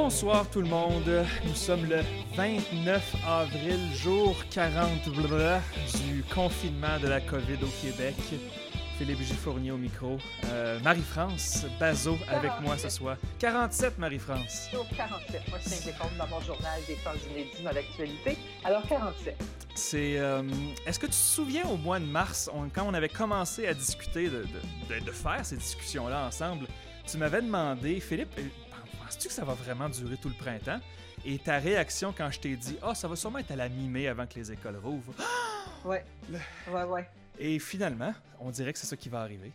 Bonsoir tout le monde. Nous sommes le 29 avril, jour 40 blablabla, du confinement de la COVID au Québec. Philippe Gifournier au micro. Euh, Marie-France Bazot avec moi ce soir. 47, Marie-France. Jour 47. Moi, je tiens compte dans mon journal des temps inédits dans l'actualité. Alors, 47. C'est. euh, Est-ce que tu te souviens au mois de mars, on- quand on avait commencé à discuter de, de- de- de faire ces discussions-là ensemble, tu m'avais demandé, Philippe, ça va vraiment durer tout le printemps? Et ta réaction quand je t'ai dit, ah, ça va sûrement être à la mi-mai avant que les écoles rouvrent. Ouais. Ouais, ouais. Et finalement, on dirait que c'est ça qui va arriver.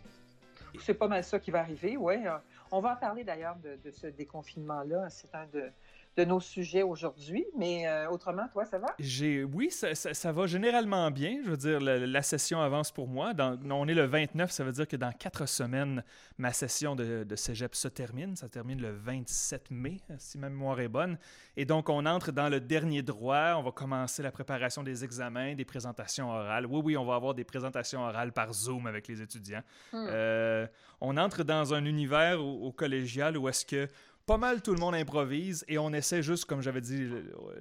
C'est pas mal ça qui va arriver, ouais. Euh, On va en parler d'ailleurs de, de ce déconfinement-là. C'est un de, de nos sujets aujourd'hui. Mais euh, autrement, toi, ça va? J'ai, oui, ça, ça- ça va généralement bien. Je veux dire, la, la session avance pour moi. Dans- on est le 29, ça veut dire que dans quatre semaines, ma session de, de cégep se termine. Ça termine le 27 mai, si ma mémoire est bonne. Et donc, on entre dans le dernier droit. On va commencer la préparation des examens, des présentations orales. Oui, oui, on va avoir des présentations orales par Zoom avec les étudiants. Hmm. Euh, on entre dans un univers au, au collégial où est-ce que pas mal tout le monde improvise et on essaie juste, comme j'avais dit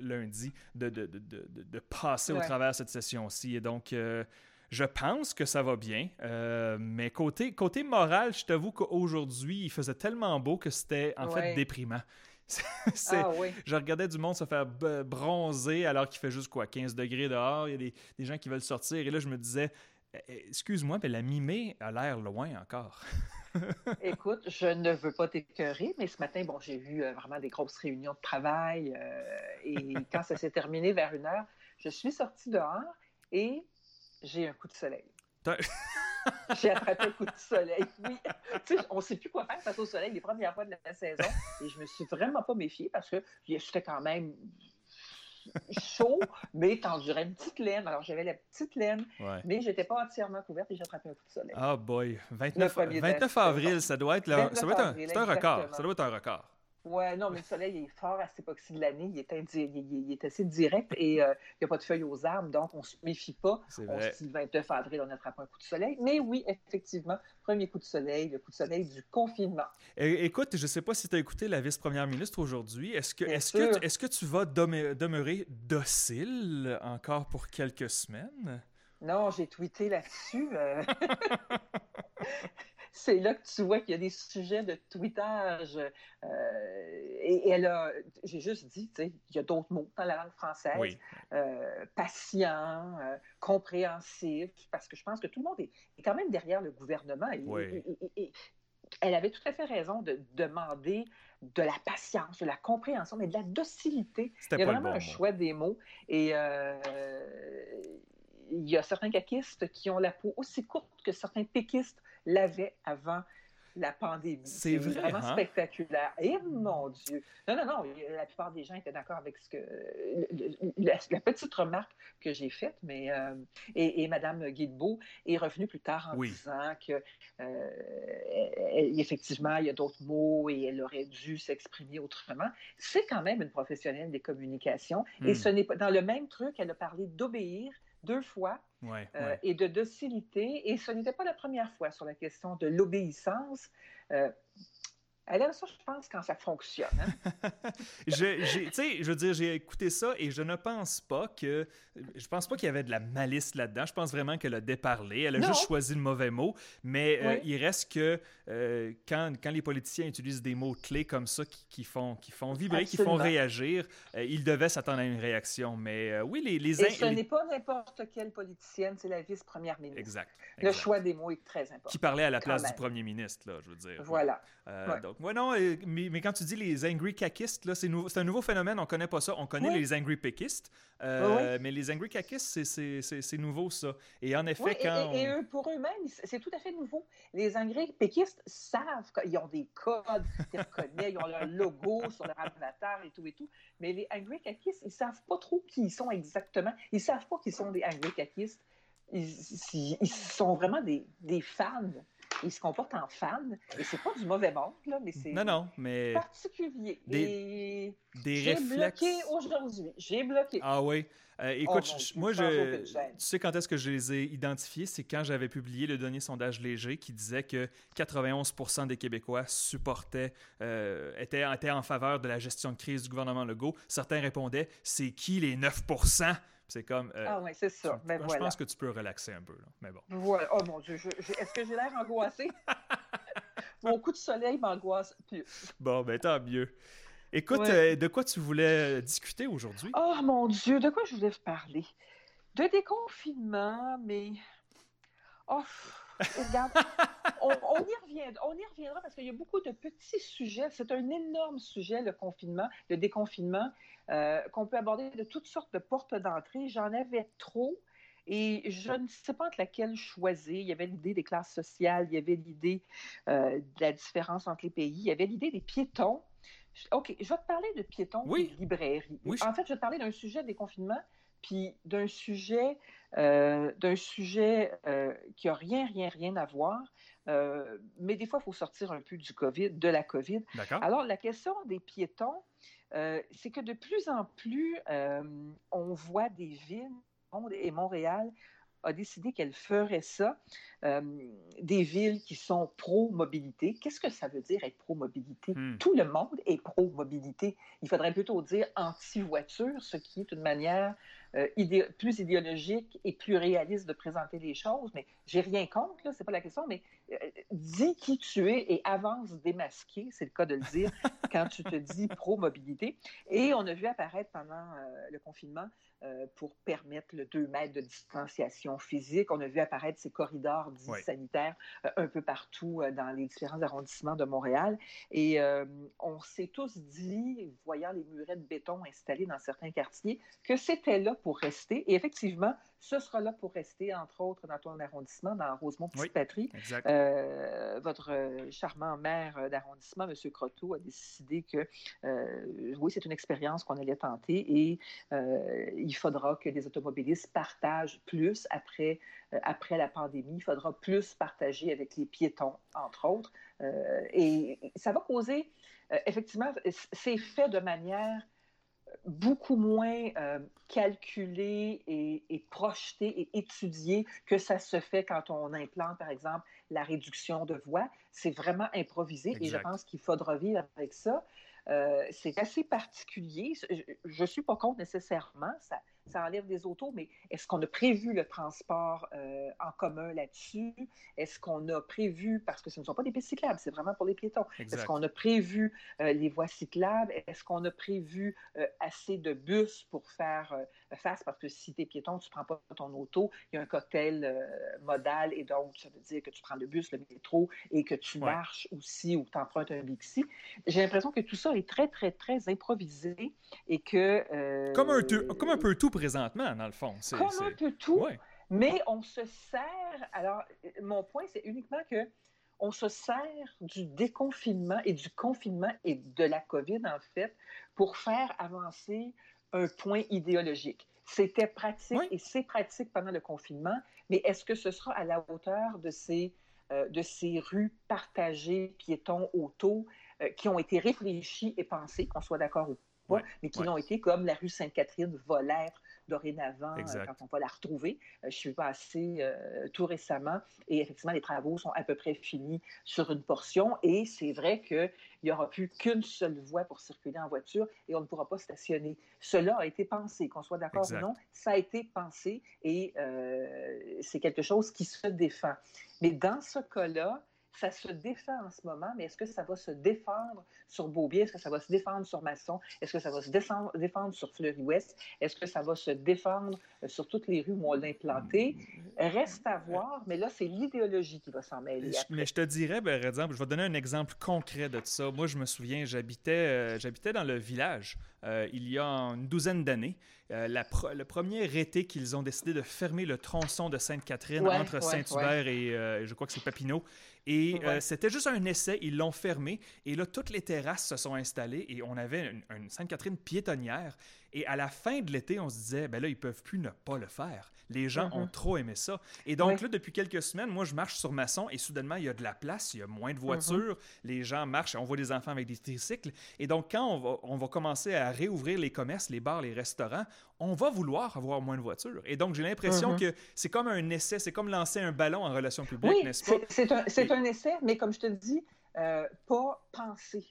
lundi, de, de, de, de, de- de passer au travers cette session-ci. Et donc, euh, je pense que ça va bien. Euh, mais côté, côté moral, je t'avoue qu'aujourd'hui, il faisait tellement beau que c'était en fait déprimant. Ah oui. je regardais du monde se faire bronzer alors qu'il fait juste quoi, 15 degrés dehors. Il y a des, des gens qui veulent sortir. Et là, je me disais, Eh, eh, excuse-moi, mais la mi-mai a l'air loin encore. Écoute, je ne veux pas t'écœurer, mais ce matin, bon, j'ai vu euh, vraiment des grosses réunions de travail. euh, et quand ça s'est terminé vers une heure, je suis sortie dehors et j'ai un coup de soleil. J'ai attrapé un coup de soleil, oui. Tu sais, on ne sait plus quoi faire face au soleil les premières fois de la saison. Et je me suis vraiment pas méfiée parce que j'étais quand même chaud, mais t'endurais une petite laine. Alors, j'avais la petite laine, Ouais. mais j'étais pas entièrement couverte et j'ai attrapé un coup de soleil. Ah boy, 29, premier 29 test, avril, ça doit être, le- 29 ça doit être un, avril, c'est un record. Ça doit être un record. Ouais, non, mais le soleil est fort à cette époque-ci de l'année. Il est, il, il- est assez direct et euh, il n'y a pas de feuilles aux arbres, donc on ne se méfie pas. C'est On se dit le 29 avril, on attrape un coup de soleil. Mais oui, effectivement, premier coup de soleil, le coup de soleil du confinement. É- Écoute, je sais pas si tu as écouté la vice-première ministre aujourd'hui. Est-ce que, est-ce que, tu- est-ce que tu vas demeure- demeurer docile encore pour quelques semaines? Non, j'ai tweeté là-dessus. euh. C'est là que tu vois qu'il y a des sujets de tweetage. euh, et, et elle a, j'ai juste dit, tu sais, il y a d'autres mots dans la langue française. Oui. euh, patient, euh, compréhensif, parce que je pense que tout le monde est, est quand même derrière le gouvernement. Et- Oui. et- elle avait tout à fait raison de demander de la patience, de la compréhension, mais de la docilité. Il y a vraiment bon un mot. choix des mots. Et euh, il y a certains caquistes qui ont la peau aussi courte que certains péquistes l'avaient avant la pandémie. C'est vrai, vraiment hein? spectaculaire. Et mon Dieu! Non, non, non, la plupart des gens étaient d'accord avec ce que le- la, la petite remarque que j'ai faite, mais euh, et, et Mme Guilbeault est revenue plus tard en Oui. disant que euh, elle- effectivement, il y a d'autres mots et elle aurait dû s'exprimer autrement. C'est quand même une professionnelle des communications. Et Hmm. ce n'est pas dans le même truc, elle a parlé d'obéir deux fois Ouais, euh, ouais. et de docilité. Et ce n'était pas la première fois sur la question de l'obéissance. Euh, elle aime ça, je pense, quand ça fonctionne. hein. Je- j'ai- tu sais, je veux dire, j'ai écouté ça et je ne pense pas que. Je pense pas qu'il y avait de la malice là-dedans. Je pense vraiment qu'elle a déparlé. Elle a Non. juste choisi le mauvais mot. Mais euh, il reste que euh, quand, quand les politiciens utilisent des mots clés comme ça qui, qui font, qui font vibrer, qui font réagir, euh, ils devaient s'attendre à une réaction. Mais oui, les. les, Et ce les- n'est pas n'importe quelle politicienne, c'est la vice-première ministre. Exact. Le choix des mots est très important. Qui parlait à la place du premier ministre, là, je veux dire. Voilà. Ouais. Donc, ouais, non, mais, mais quand tu dis les angry caquistes, là, c'est, nou- un nouveau phénomène, on connaît pas ça. On connaît les angry péquistes, euh, mais les angry caquistes, c'est, nouveau, ça. Et en effet, Oui, quand. et- et on- eux, pour eux-mêmes, c'est tout à fait nouveau. Les Anglais péquistes savent qu'ils ont des codes qu'ils reconnaissent, ils ont leur logo sur leur avatar et tout et tout. Mais les Angry Caquistes, ils savent pas trop qui ils sont exactement. Ils savent pas qu'ils sont des Angry Caquistes. Ils, ils- ils sont vraiment des, des fans il se comporte en fan. Et c'est pas du mauvais monde, là, mais c'est Non, non, mais particulier. Des- Et des j'ai réflexes. bloqué aujourd'hui. J'ai bloqué. Ah oui. Euh, Oh, écoute, je- moi, je, tu sais quand est-ce que je les ai identifiés? C'est quand j'avais publié le dernier sondage léger qui disait que 91% des Québécois supportaient, euh, étaient, étaient en faveur de la gestion de crise du gouvernement Legault. Certains répondaient, c'est qui les 9 C'est comme... euh, Ah oui, c'est ça. tu- Ben je voilà. pense que tu peux relaxer un peu, là. mais bon. Voilà. Oh mon Dieu, est-ce que j'ai l'air angoissée? Mon coup de soleil m'angoisse plus. Bon, ben tant mieux. Écoute, Ouais. euh, de quoi tu voulais discuter aujourd'hui? Oh mon Dieu, de quoi je voulais vous parler? De déconfinement, mais. Oh, regarde, on, on y reviendra, on y reviendra parce qu'il y a beaucoup de petits sujets. C'est un énorme sujet, le confinement, le déconfinement, euh, qu'on peut aborder de toutes sortes de portes d'entrée. J'en avais trop. Et je ne sais pas entre laquelle choisir. Il y avait l'idée des classes sociales, il y avait l'idée euh, de la différence entre les pays, il y avait l'idée des piétons. OK, je vais te parler de piétons Oui. et de librairies. Oui, je- En fait, je vais te parler d'un sujet des confinements, puis d'un sujet, euh, d'un sujet euh, qui n'a rien, rien, rien à voir. Euh, mais des fois, il faut sortir un peu du COVID, de la COVID. Alors, la question des piétons, c'est que de plus en plus, on voit des villes, et Montréal a décidé qu'elle ferait ça, des villes qui sont pro-mobilité. Qu'est-ce que ça veut dire être pro-mobilité? Hmm. Tout le monde est pro-mobilité. Il faudrait plutôt dire anti-voiture, ce qui est une manière euh, idé- plus idéologique et plus réaliste de présenter les choses. Mais j'ai rien contre, là, c'est pas la question, mais euh, dis qui tu es et avance démasqué, c'est le cas de le dire, quand tu te dis pro-mobilité. Et on a vu apparaître pendant euh, le confinement, pour permettre le 2 mètres de distanciation physique, on a vu apparaître ces corridors dits sanitaires un peu partout dans les différents arrondissements de Montréal. Et on s'est tous dit, voyant les murets de béton installés dans certains quartiers, que c'était là pour rester. Et effectivement, ce sera là pour rester, entre autres, dans ton arrondissement, dans Rosemont-Petite-Patrie. Euh, votre euh, charmant maire euh, d'arrondissement, M. Croteau, a décidé que euh, oui, c'est une expérience qu'on allait tenter et euh, il faudra que les automobilistes partagent plus après, après la pandémie. Il faudra plus partager avec les piétons, entre autres. Et ça va causer, effectivement, c'est fait de manière beaucoup moins euh, calculé et, et projeté et étudié que ça se fait quand on implante, par exemple, la réduction de voix. C'est vraiment improvisé et je pense qu'il faudra vivre avec ça. Euh, c'est assez particulier. Je ne suis pas contre nécessairement. Ça, ça enlève des autos, mais est-ce qu'on a prévu le transport euh, en commun là-dessus? Est-ce qu'on a prévu, parce que ce ne sont pas des pistes cyclables, c'est vraiment pour les piétons, est-ce qu'on a prévu euh, les voies cyclables? Est-ce qu'on a prévu euh, assez de bus pour faire face? Parce que si tu es piéton, tu ne prends pas ton auto, il y a un cocktail modal et donc ça veut dire que tu prends le bus, le métro et que tu Ouais. marches aussi ou tu empruntes un Bixi. J'ai l'impression que tout ça est très, très, très improvisé et que... Comme, un, tu- comme un peu tout présentement, dans le fond. C'est- Comme un peu tout. Ouais. Mais on se sert. Alors, mon point, c'est uniquement que on se sert du déconfinement et du confinement et de la COVID, en fait, pour faire avancer un point idéologique. C'était pratique Oui. et c'est pratique pendant le confinement, mais est-ce que ce sera à la hauteur de ces, euh, de ces rues partagées, piétons, autos, euh, qui ont été réfléchies et pensées, qu'on soit d'accord ou pas, Ouais, mais qui ouais. l'ont été comme la rue Sainte-Catherine va l'être dorénavant euh, quand on va la retrouver. Euh, je suis passée euh, tout récemment et effectivement, les travaux sont à peu près finis sur une portion et c'est vrai qu'il n'y aura plus qu'une seule voie pour circuler en voiture et on ne pourra pas stationner. Cela a été pensé, qu'on soit d'accord ou non, ça a été pensé et c'est quelque chose qui se défend. Mais dans ce cas-là, ça se défend en ce moment, mais est-ce que ça va se défendre sur Beaubien? Est-ce que ça va se défendre sur Masson? Est-ce que ça va se défendre, sur Fleury-Ouest? Est-ce que ça va se défendre euh, sur toutes les rues où on l'a implanté? Reste à voir, mais là, c'est l'idéologie qui va s'en mêler. Après. Mais je te dirais, par exemple, je vais te donner un exemple concret de ça. Moi, je me souviens, j'habitais, euh, j'habitais dans le village euh, il y a une douzaine d'années. Euh, pro- le premier été qu'ils ont décidé de fermer le tronçon de Sainte-Catherine Ouais, entre ouais, Saint-Hubert et euh, je crois que c'est Papineau. Et c'était juste un essai, ils l'ont fermé. Et là, toutes les terrasses se sont installées et on avait une, une Sainte-Catherine piétonnière. Et à la fin de l'été, on se disait, ben là, ils peuvent plus ne pas le faire. Les gens ont Mhm. trop aimé ça. Et donc Oui. là, depuis quelques semaines, moi, je marche sur Masson et soudainement, il y a de la place, il y a moins de voitures, les gens marchent, on voit des enfants avec des tricycles. Et donc, quand on va, on va commencer à réouvrir les commerces, les bars, les restaurants, on va vouloir avoir moins de voitures. Et donc, j'ai l'impression Mhm. que c'est comme un essai, c'est comme lancer un ballon en relation publique, Oui, n'est-ce pas? c'est un, c'est Et- un essai, mais comme je te dis, euh, pas pensé.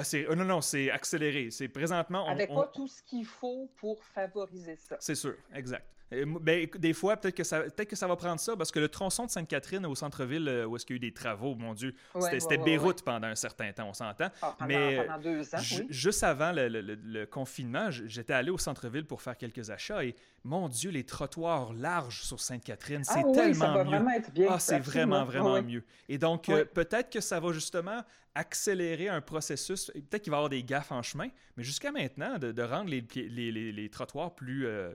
Ah, c'est, euh, non, non, c'est accéléré. C'est présentement. on- Avec on- pas tout ce qu'il faut pour favoriser ça. C'est sûr, exact. Mo- ben, des fois, peut-être que, ça, peut-être que ça va prendre ça, parce que le tronçon de Sainte-Catherine au centre-ville, euh, où est-ce qu'il y a eu des travaux, mon Dieu, Ouais, c'était, ouais, c'était ouais, Beyrouth pendant un certain temps, on s'entend. Ah, Mais, pendant deux ans, Ju- oui. Juste avant le, le- le- le confinement, j'étais allé au centre-ville pour faire quelques achats et, mon Dieu, les trottoirs larges sur Sainte-Catherine, c'est ah, oui, ça tellement va mieux. vraiment être bien. Ah, c'est vraiment, vraiment Oui, oui. mieux. Et donc, euh, peut-être que ça va justement accélérer un processus. Peut-être qu'il va y avoir des gaffes en chemin, mais jusqu'à maintenant, de, de rendre les, les, les- les trottoirs plus, euh,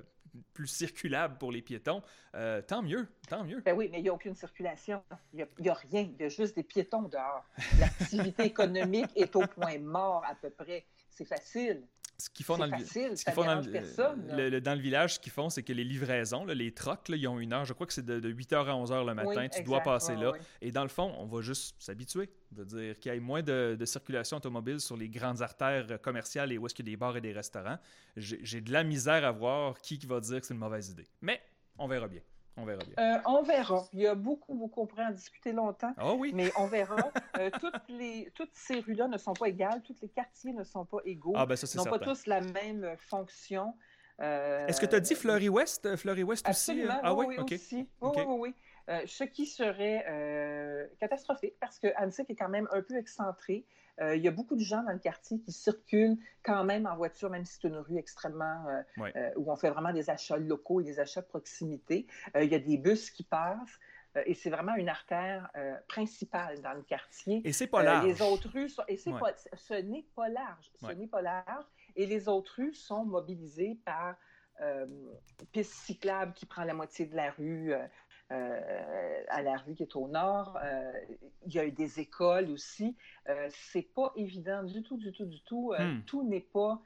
plus circulables pour les piétons, euh, tant mieux, tant mieux. Ben oui, mais il n'y a aucune circulation. Il n'y a, rien. Il y a juste des piétons dehors. L'activité économique est au point mort à peu près. C'est facile. Ce qu'ils font dans le, facile, ce ça qu'ils font dans dérange le, personne, là. le- le- dans le village, ce qu'ils font, c'est que les livraisons, là, les trocs, là, ils ont une heure. Je crois que c'est de, 8h à 11h le matin. Oui, tu dois passer Ouais, là. ouais. Et dans le fond, on va juste s'habituer. De dire qu'il y ait moins de, de circulation automobile sur les grandes artères euh, commerciales et où est-ce qu'il y a des bars et des restaurants. J'ai j'ai de la misère à voir qui qui va dire que c'est une mauvaise idée. Mais on verra bien. On verra bien. Euh, on verra. Il y a beaucoup, beaucoup, on pourrait en discuter longtemps, Ah oui? mais on verra. Euh, toutes, les, toutes ces rues-là ne sont pas égales, tous les quartiers ne sont pas égaux, Ah ben ça, c'est n'ont pas tous la même fonction. Euh, Est-ce que tu as dit Fleury West? Fleury West aussi? Euh? Ah oui, oui? oui, OK. aussi. Oui, oui, oui, oui. Ce qui serait catastrophique parce que Annecy est quand même un peu excentré. Euh, il y a beaucoup de gens dans le quartier qui circulent quand même en voiture, même si c'est une rue extrêmement euh, Ouais. euh, où on fait vraiment des achats locaux et des achats de proximité. Euh, il y a des bus qui passent euh, et c'est vraiment une artère euh, principale dans le quartier. Et c'est pas Euh, large. les autres rues sont... Et Ouais. pas... ce n'est pas large. Ce Ouais. n'est pas large. Et les autres rues sont mobilisées par euh, piste cyclable qui prend la moitié de la rue. Euh, à la rue qui est au nord. Euh, il y a eu des écoles aussi. Euh, c'est pas évident du tout, du tout, du tout. Hmm. Tout n'est pas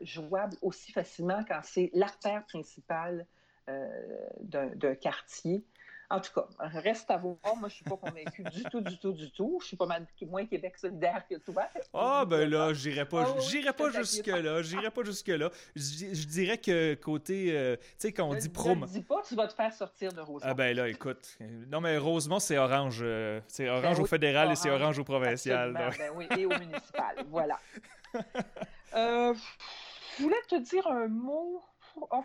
jouable aussi facilement quand c'est l'artère principale d'un quartier. En tout cas, reste à voir. Moi, je suis pas convaincue du tout, du tout, du tout. Je suis pas mal moins Québec solidaire que toi. Ah ben là, j'irai pas, Ah j'irai pas te jusque taquine. là, j'irai pas jusque là. Je, dirais que côté, euh, tu sais quand on dit ne prom, le dis pas, tu vas te faire sortir de Rosemont. ah ben là, écoute, non mais Rosemont c'est orange, euh, c'est orange Ben au oui, fédéral et c'est orange, orange au provincial. Ben oui, et au municipal, voilà. Euh, je voulais te dire un mot oh,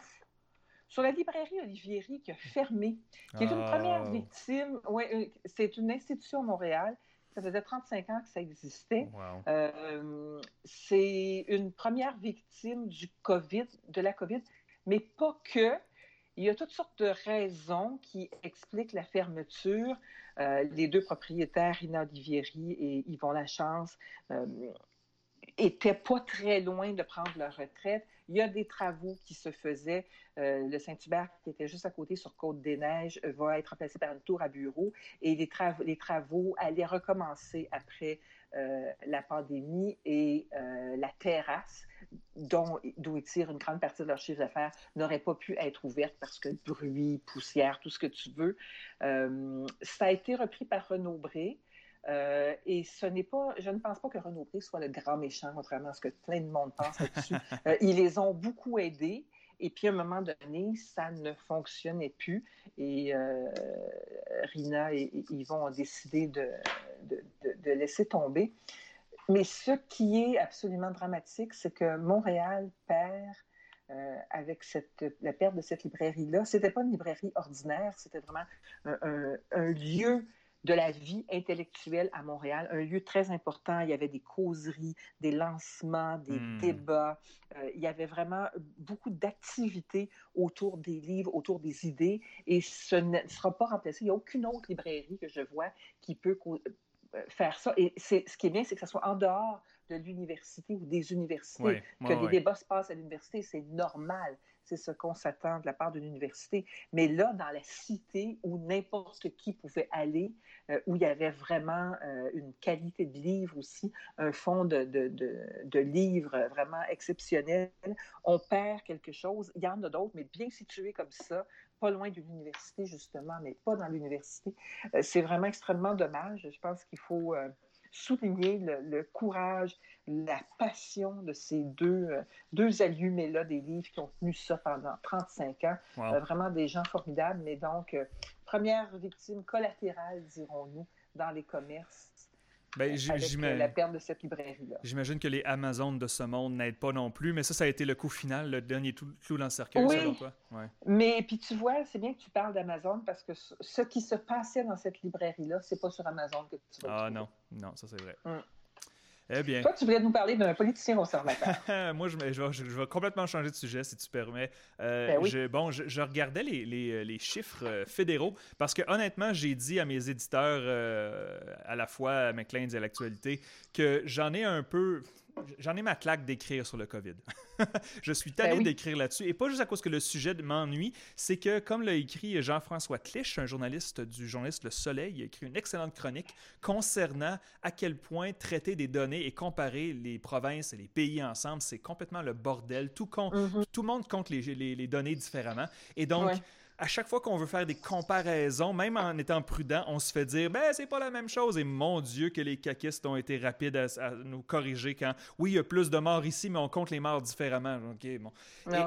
sur la librairie Olivieri qui a fermé, qui est une Ah. première victime. Ouais, euh, c'est une institution à Montréal. Ça faisait 35 ans que ça existait. Wow. Euh, c'est une première victime du COVID, de la COVID, mais pas que. Il y a toutes sortes de raisons qui expliquent la fermeture. Euh, les deux propriétaires, Rina Olivieri et Yvon Lachance, euh, étaient pas très loin de prendre leur retraite. Il y a des travaux qui se faisaient. Euh, le Saint-Hubert, qui était juste à côté sur Côte-des-Neiges, va être remplacé par une tour à bureau et les, les travaux allaient recommencer après euh, la pandémie et euh, la terrasse, dont, d'où ils tirent une grande partie de leur chiffre d'affaires, n'aurait pas pu être ouverte parce que bruit, poussière, tout ce que tu veux. Ça a été repris par Renaud Bré. Euh, et ce n'est pas, je ne pense pas que Renaud Bré soit le grand méchant, contrairement à ce que plein de monde pense là-dessus. Euh, ils les ont beaucoup aidés. Et puis, à un moment donné, ça ne fonctionnait plus. Et euh, Rina et, et Yvon ont décidé de, de, de- de laisser tomber. Mais ce qui est absolument dramatique, c'est que Montréal perd euh, avec cette, la perte de cette librairie-là. C'était pas une librairie ordinaire, c'était vraiment un, un- un lieu de la vie intellectuelle à Montréal, un lieu très important. Il y avait des causeries, des lancements, des Hmm. débats. Euh, il y avait vraiment beaucoup d'activités autour des livres, autour des idées, et ce ne sera pas remplacé. Il n'y a aucune autre librairie que je vois qui peut faire ça. Et c'est, ce qui est bien, c'est que ce soit en dehors de l'université ou des universités. Ouais, que ouais, les débats se passent à l'université, c'est normal. c'est ce qu'on s'attend de la part d'une université. Mais là, dans la cité où n'importe qui pouvait aller, euh, où il y avait vraiment euh, une qualité de livre aussi, un fond de, de, de, livres vraiment exceptionnel, on perd quelque chose. Il y en a d'autres, mais bien situés comme ça, pas loin de l'université, justement, mais pas dans l'université. Euh, c'est vraiment extrêmement dommage. Je pense qu'il faut souligner le, courage, la passion de ces deux, euh, deux allumés-là des livres qui ont tenu ça pendant 35 ans. Euh, vraiment des gens formidables, mais donc, euh, première victime collatérale, dirons-nous, dans les commerces ben, avec la perte de cette librairie-là. J'imagine que les Amazones de ce monde n'aident pas non plus, mais ça, ça a été le coup final, le dernier clou dans le cercueil, selon toi? Mais puis tu vois, c'est bien que tu parles d'Amazon parce que ce qui se passait dans cette librairie-là, c'est pas sur Amazon que tu vas Ah non, non, ça c'est vrai. Hum. Eh bien. Toi, tu voulais nous parler d'un politicien conservateur. Moi, je, je, vais complètement changer de sujet, si tu permets. Euh, ben je, bon, je, regardais les, les, les, chiffres euh, fédéraux parce que, honnêtement, j'ai dit à mes éditeurs, euh, à la fois à McLean et à l'actualité, que j'en ai un peu j'en ai ma claque d'écrire sur le COVID. je suis tanné ben d'écrire là-dessus. Et pas juste à cause que le sujet m'ennuie, c'est que, comme l'a écrit Jean-François Clich, un journaliste du journaliste Le Soleil, il a écrit une excellente chronique concernant à quel point traiter des données et comparer les provinces et les pays ensemble, c'est complètement le bordel. Tout, mm-hmm. tout le monde compte les, les, données différemment. Et donc, à chaque fois qu'on veut faire des comparaisons, même en étant prudent, on se fait dire ben c'est pas la même chose. Et mon Dieu que les caquistes ont été rapides à, nous corriger quand oui il y a plus de morts ici, mais on compte les morts différemment. Ok bon.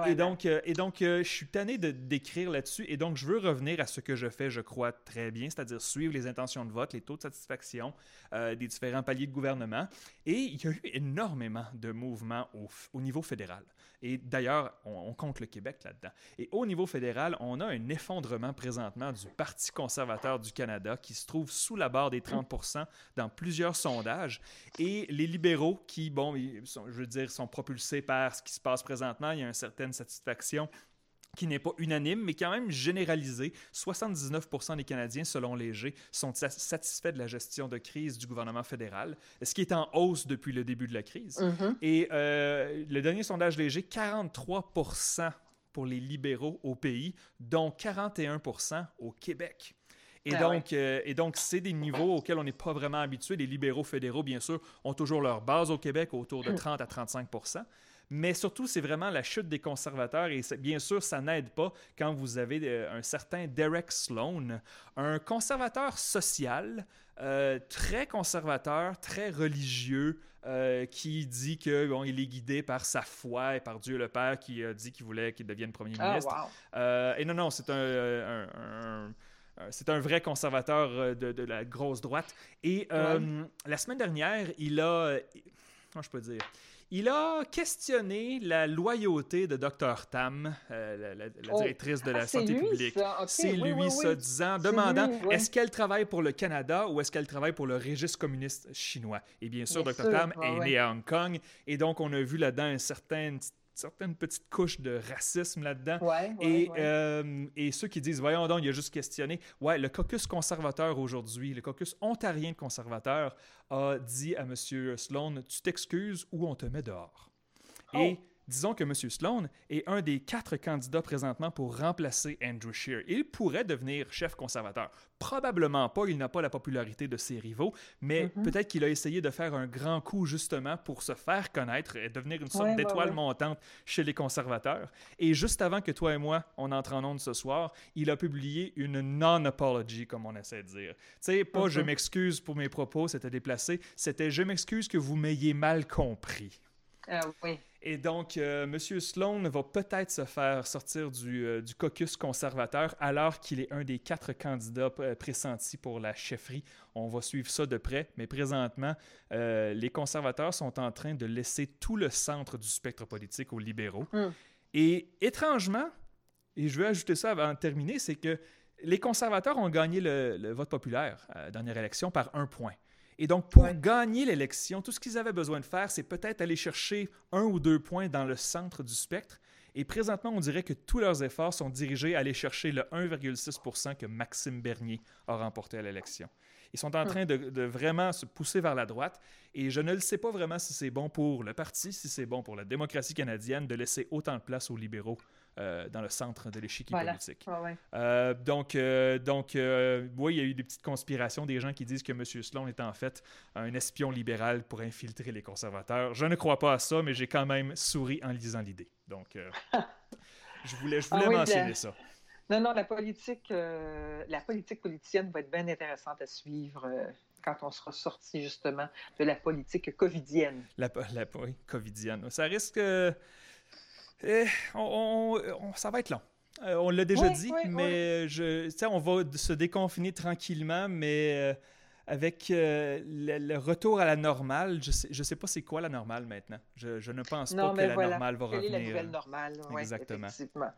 et, donc euh, et donc euh, je suis tanné de d'écrire là-dessus et donc je veux revenir à ce que je fais, je crois très bien, c'est-à-dire suivre les intentions de vote, les taux de satisfaction euh, des différents paliers de gouvernement. Et il y a eu énormément de mouvements au, au niveau fédéral. Et d'ailleurs, on, compte le Québec là-dedans. Et au niveau fédéral, on a un effondrement présentement du Parti conservateur du Canada qui se trouve sous la barre des 30% dans plusieurs sondages. Et les libéraux qui, bon, je veux dire, sont propulsés par ce qui se passe présentement, il y a une certaine satisfaction qui n'est pas unanime, mais quand même généralisé. 79% des Canadiens, selon Léger, sont satisfaits de la gestion de crise du gouvernement fédéral, ce qui est en hausse depuis le début de la crise. Mm-hmm. Et euh, le dernier sondage Léger, 43% pour les libéraux au pays, dont 41% au Québec. Et, ah donc, euh, et donc, c'est des niveaux auxquels on n'est pas vraiment habitué. Les libéraux fédéraux, bien sûr, ont toujours leur base au Québec autour de 30 mm. à 35 mais surtout, c'est vraiment la chute des conservateurs et bien sûr, ça n'aide pas quand vous avez euh, un certain Derek Sloan, un conservateur social, euh, très conservateur, très religieux, euh, qui dit que bon, il est guidé par sa foi et par Dieu le Père qui a dit qu'il voulait qu'il devienne premier ah, ministre. et non, non, c'est un, c'est un vrai conservateur de, la grosse droite. Et la semaine dernière, il a, comment je peux dire, il a questionné la loyauté de Dr Tam, euh, la, oh, directrice de la ah, santé publique. C'est lui, ça, disant, demandant est-ce qu'elle travaille pour le Canada ou est-ce qu'elle travaille pour le registre communiste chinois? Et bien sûr, Dr Tam est né à Hong Kong, et donc on a vu là-dedans une certaine certaines petites couches de racisme là-dedans. et, euh, et ceux qui disent, voyons donc, il a juste questionné. Ouais, le caucus conservateur aujourd'hui, le caucus ontarien de conservateurs, a dit à M. Sloan, tu t'excuses ou on te met dehors. Et oh. Disons que M. Sloan est un des quatre candidats présentement pour remplacer Andrew Scheer. Il pourrait devenir chef conservateur. Probablement pas, il n'a pas la popularité de ses rivaux, mais mm-hmm. peut-être qu'il a essayé de faire un grand coup justement pour se faire connaître et devenir une sorte d'étoile montante chez les conservateurs. Et juste avant que toi et moi, on entre en onde ce soir, il a publié une non-apology, comme on essaie de dire. Tu sais, pas je mm-hmm. m'excuse pour mes propos, c'était déplacé, c'était je m'excuse que vous m'ayez mal compris. Ah oui. Et donc, euh, M. Sloan va peut-être se faire sortir du, euh, du caucus conservateur alors qu'il est un des quatre candidats euh, pressentis pour la chefferie. On va suivre ça de près, mais présentement, les conservateurs sont en train de laisser tout le centre du spectre politique aux libéraux. Hmm. Et étrangement, et je veux ajouter ça avant de terminer, c'est que les conservateurs ont gagné le, le vote populaire à la dernière élection par un point. Et donc, pour gagner l'élection, tout ce qu'ils avaient besoin de faire, c'est peut-être aller chercher un ou deux points dans le centre du spectre. Et présentement, on dirait que tous leurs efforts sont dirigés à aller chercher le 1,6% que Maxime Bernier a remporté à l'élection. Ils sont en train de, vraiment se pousser vers la droite. Et je ne le sais pas vraiment si c'est bon pour le parti, si c'est bon pour la démocratie canadienne de laisser autant de place aux libéraux dans le centre de l'échiquier Voilà. politique. Ouais. Euh, donc, euh, donc euh, oui, il y a eu des petites conspirations, des gens qui disent que M. Sloan est en fait un espion libéral pour infiltrer les conservateurs. Je ne crois pas à ça, mais j'ai quand même souri en lisant l'idée. Donc, euh, je voulais, je Ah voulais oui, mentionner la- ça. Non, non, la politique, euh, la politique politicienne va être bien intéressante à suivre euh, quand on sera sorti justement de la politique covidienne. La, la oui, covidienne. Ça risque. euh, eh, on, ça va être long. Euh, on l'a déjà Oui, dit, oui, mais je, tu sais, on va se déconfiner tranquillement, mais euh, avec euh, le, le retour à la normale, je sais, je sais pas c'est quoi la normale maintenant. Je, je ne pense Non, pas que la normale va Quelle revenir. est la nouvelle normale? Exactement. Effectivement.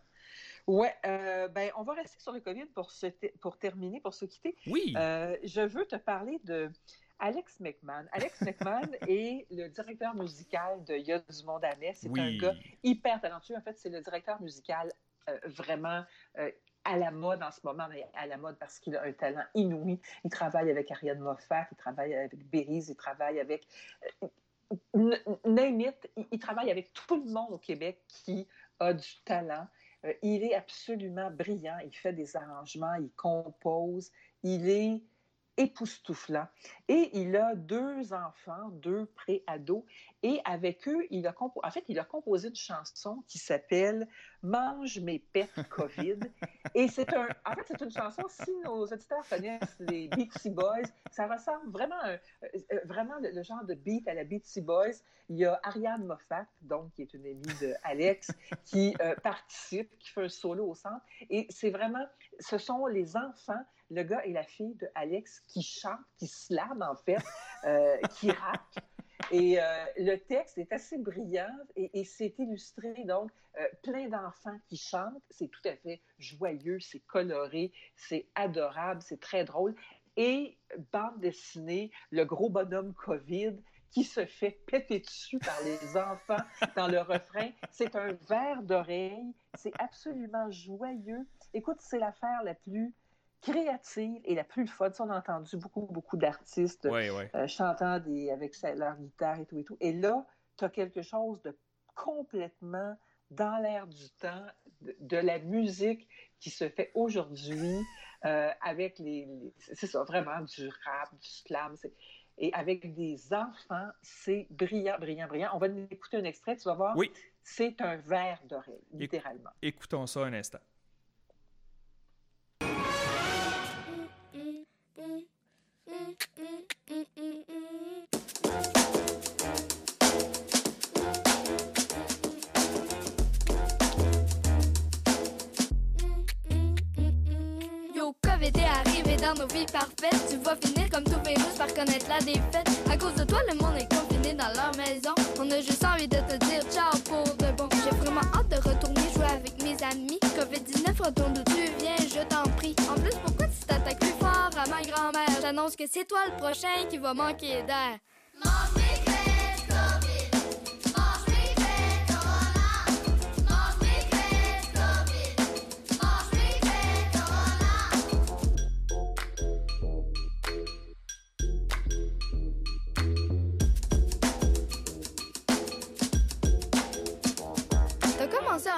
Ouais, euh, ben, on va rester sur le COVID pour, se pour terminer, pour se quitter. Oui, Euh, je veux te parler de Alex McMahon. Alex McMahon est le directeur musical de Il y a du monde à. C'est un gars hyper talentueux. En fait, c'est le directeur musical euh, vraiment euh, à la mode en ce moment, mais à la mode parce qu'il a un talent inouï. Il travaille avec Ariane Moffat, il travaille avec Beriz, il travaille avec... euh, n- name it, il, il travaille avec tout le monde au Québec qui a du talent. Euh, il est absolument brillant. Il fait des arrangements, il compose. Il est époustouflant. Et il a deux enfants, deux pré-ados. Et avec eux, il a, en fait, il a composé une chanson qui s'appelle Mange mes pets COVID. Et c'est un, en fait, c'est une chanson, si nos auditeurs connaissent les Beatsy Boys, ça ressemble vraiment, à un- euh, vraiment le, le genre de beat à la Beatsy Boys. Il y a Ariane Moffat, donc, qui est une amie de Alex, qui euh, participe, qui fait un solo au centre. Et c'est vraiment, ce sont les enfants, le gars et la fille de Alex qui chantent, qui slament en fait, euh, qui rappent. Et euh, le texte est assez brillant et, et c'est illustré, donc, euh, plein d'enfants qui chantent. C'est tout à fait joyeux, c'est coloré, c'est adorable, c'est très drôle. Et bande dessinée, le gros bonhomme COVID qui se fait péter dessus par les enfants dans le refrain. C'est un verre d'oreille. C'est absolument joyeux. Écoute, c'est l'affaire la plus créative et la plus fun. Ça, on a entendu beaucoup, beaucoup d'artistes euh, chantant des, avec leur guitare et tout et tout. Et là, tu as quelque chose de complètement dans l'air du temps, de, de la musique qui se fait aujourd'hui euh, avec les, les- C'est ça, vraiment du rap, du slam. Et avec des enfants, c'est brillant, brillant, brillant. On va écouter un extrait, tu vas voir. Oui. C'est un verre d'oreille, littéralement. Écoutons ça un instant. Yo, COVID est arrivé Tu vas finir comme tout virus par connaître la défaite. À cause de toi, le monde est confiné dans leur maison. On a juste envie de te dire ciao pour de bon. J'ai vraiment hâte de retourner jouer avec mes amis. COVID-19, retourne d'où tu viens, je t'en prie. En plus, pourquoi tu t'attaques plus fort à ma grand-mère? J'annonce que c'est toi le prochain qui va manquer d'air.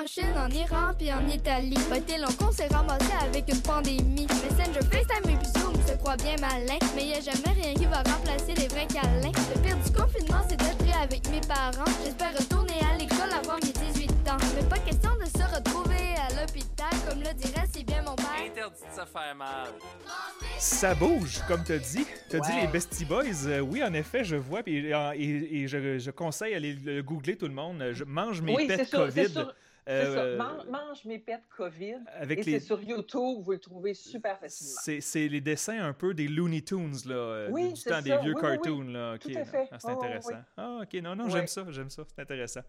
En Chine, en Iran, puis en Italie. Pas été long qu'on s'est ramassé avec une pandémie. Messenger, FaceTime et puis Zoom se croit bien malin. Mais y a jamais rien qui va remplacer les vrais câlins. Le pire du confinement, c'est d'être pris avec mes parents. J'espère retourner à l'école avant mes 18 ans. Mais pas question de se retrouver à l'hôpital, comme le dirait si bien mon père. Interdit de se faire mal. Ça bouge, comme tu as dit. Tu as dit les Bestie Boys. Euh, oui, en effet, je vois. Puis, euh, et, et je, je conseille d'aller le googler tout le monde. Je mange mes oui, COVID. Euh, ça. Man- mange mes pets COVID. avec et les- c'est sur YouTube, vous le trouvez super facilement. C'est les dessins un peu des Looney Tunes, là, euh, Oui, du temps des vieux Oui, oui, oui. cartoons. Là. Tout ok, à là. fait. Ah, c'est Oui, oui, intéressant. Ah, ok, non, non, j'aime ça, j'aime ça, c'est intéressant.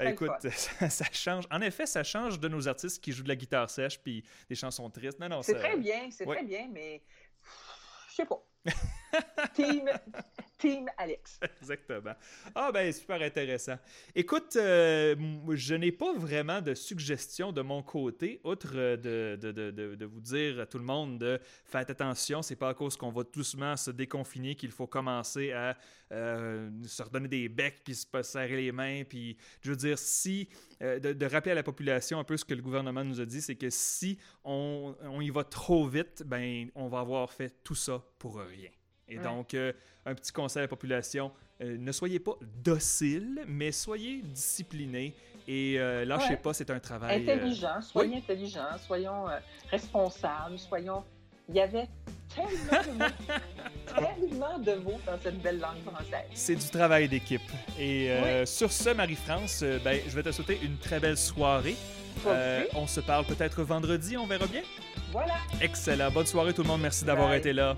Euh, écoute, ça, ça change. En effet, ça change de nos artistes qui jouent de la guitare sèche puis des chansons tristes. Non, non, C'est ça- très bien, c'est très bien, mais je sais pas. Team, team Alex. Exactement. Ah ben super intéressant. Écoute, euh, je n'ai pas vraiment de suggestions de mon côté, outre de, de, de, de, vous dire à tout le monde de faire attention, c'est pas à cause qu'on va doucement se déconfiner qu'il faut commencer à euh, se redonner des becs puis se serrer les mains. Puis je veux dire, si de, rappeler à la population un peu ce que le gouvernement nous a dit, c'est que si on, on y va trop vite, ben on va avoir fait tout ça pour rien. Et donc, euh, un petit conseil à la population, euh, ne soyez pas docile, mais soyez discipliné et euh, lâchez pas, c'est un travail. Intelligent, soyez intelligent, soyons responsables, soyons. Il y avait tellement de mots, tellement de mots dans cette belle langue française. C'est du travail d'équipe. Et sur ce, Marie-France, ben, je vais te souhaiter une très belle soirée. on se parle peut-être vendredi, on verra bien. Voilà. Excellent. Bonne soirée tout le monde. Merci d'avoir été là.